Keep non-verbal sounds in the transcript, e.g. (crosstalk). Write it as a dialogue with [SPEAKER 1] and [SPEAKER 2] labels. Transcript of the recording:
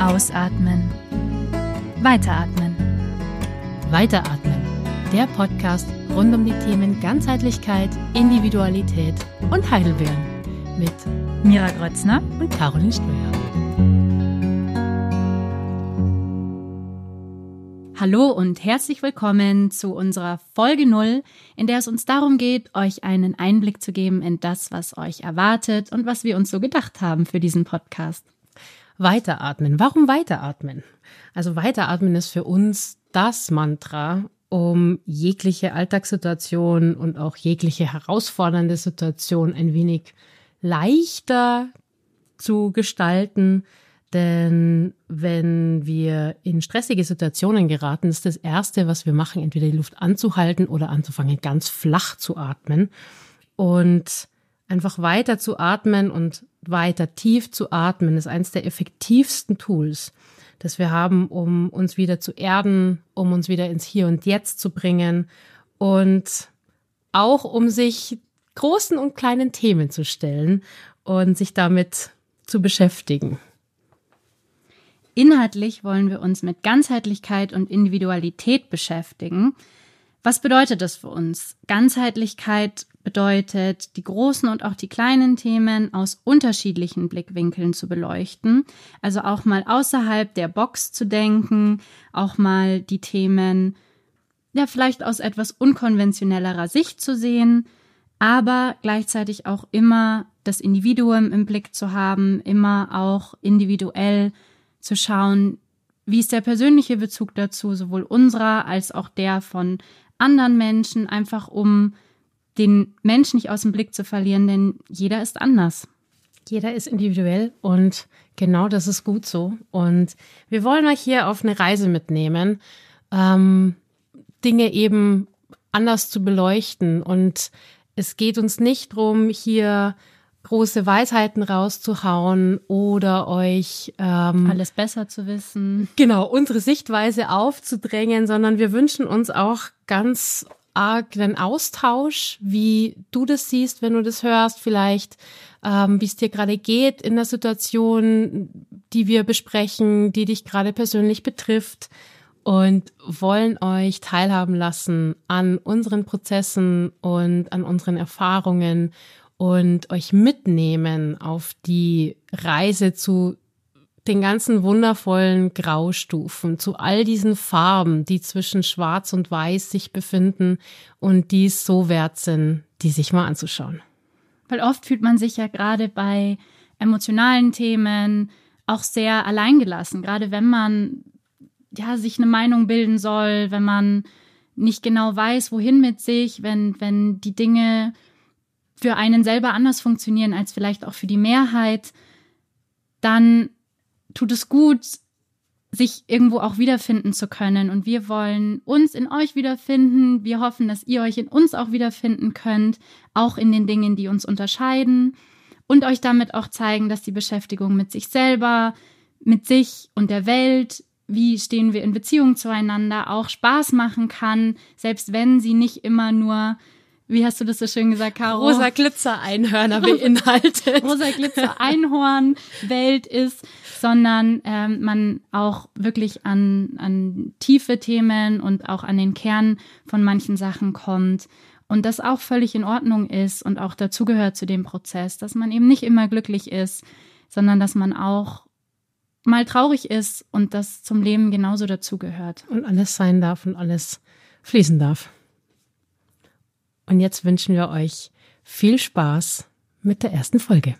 [SPEAKER 1] Ausatmen. Weiteratmen.
[SPEAKER 2] Weiteratmen. Der Podcast rund um die Themen Ganzheitlichkeit, Individualität und Heidelbeeren mit
[SPEAKER 1] Mira Grötzner
[SPEAKER 2] und Caroline Steuer.
[SPEAKER 1] Hallo und herzlich willkommen zu unserer Folge 0, in der es uns darum geht, euch einen Einblick zu geben in das, was euch erwartet und was wir uns so gedacht haben für diesen Podcast.
[SPEAKER 2] Weiteratmen. Warum weiteratmen? Also weiteratmen ist für uns das Mantra, um jegliche Alltagssituation und auch jegliche herausfordernde Situation ein wenig leichter zu gestalten. Denn wenn wir in stressige Situationen geraten, ist das Erste, was wir machen, entweder die Luft anzuhalten oder anzufangen, ganz flach zu atmen. Und einfach weiter zu atmen und weiter tief zu atmen ist eines der effektivsten Tools, das wir haben, um uns wieder zu erden, um uns wieder ins Hier und Jetzt zu bringen und auch um sich großen und kleinen Themen zu stellen und sich damit zu beschäftigen.
[SPEAKER 1] Inhaltlich wollen wir uns mit Ganzheitlichkeit und Individualität beschäftigen. Was bedeutet das für uns? Ganzheitlichkeit bedeutet, die großen und auch die kleinen Themen aus unterschiedlichen Blickwinkeln zu beleuchten. Also auch mal außerhalb der Box zu denken, auch mal die Themen ja vielleicht aus etwas unkonventionellerer Sicht zu sehen, aber gleichzeitig auch immer das Individuum im Blick zu haben, immer auch individuell zu schauen, wie ist der persönliche Bezug dazu, sowohl unserer als auch der von anderen Menschen, einfach um den Menschen nicht aus dem Blick zu verlieren, denn jeder ist anders.
[SPEAKER 2] Jeder ist individuell und genau das ist gut so. Und wir wollen euch hier auf eine Reise mitnehmen, ähm, Dinge eben anders zu beleuchten. Und es geht uns nicht drum, hier große Weisheiten rauszuhauen oder euch
[SPEAKER 1] ähm, alles besser zu wissen.
[SPEAKER 2] Genau, unsere Sichtweise aufzudrängen, sondern wir wünschen uns auch ganz den Austausch, wie du das siehst, wenn du das hörst, vielleicht ähm, wie es dir gerade geht in der Situation, die wir besprechen, die dich gerade persönlich betrifft und wollen euch teilhaben lassen an unseren Prozessen und an unseren Erfahrungen und euch mitnehmen auf die Reise zu den ganzen wundervollen Graustufen, zu all diesen Farben, die zwischen Schwarz und Weiß sich befinden und die es so wert sind, die sich mal anzuschauen.
[SPEAKER 1] Weil oft fühlt man sich ja gerade bei emotionalen Themen auch sehr alleingelassen, gerade wenn man ja sich eine Meinung bilden soll, wenn man nicht genau weiß, wohin mit sich, wenn wenn die Dinge für einen selber anders funktionieren als vielleicht auch für die Mehrheit, dann tut es gut, sich irgendwo auch wiederfinden zu können. Und wir wollen uns in euch wiederfinden. Wir hoffen, dass ihr euch in uns auch wiederfinden könnt, auch in den Dingen, die uns unterscheiden. Und euch damit auch zeigen, dass die Beschäftigung mit sich selber, mit sich und der Welt, wie stehen wir in Beziehung zueinander, auch Spaß machen kann, selbst wenn sie nicht immer nur wie hast du das so schön gesagt, Caro?
[SPEAKER 2] Rosa Glitzer Einhörner beinhaltet. (laughs)
[SPEAKER 1] Rosa Glitzer Einhorn Welt ist, sondern ähm, man auch wirklich an, an tiefe Themen und auch an den Kern von manchen Sachen kommt. Und das auch völlig in Ordnung ist und auch dazugehört zu dem Prozess, dass man eben nicht immer glücklich ist, sondern dass man auch mal traurig ist und das zum Leben genauso dazugehört.
[SPEAKER 2] Und alles sein darf und alles fließen darf. Und jetzt wünschen wir euch viel Spaß mit der ersten Folge.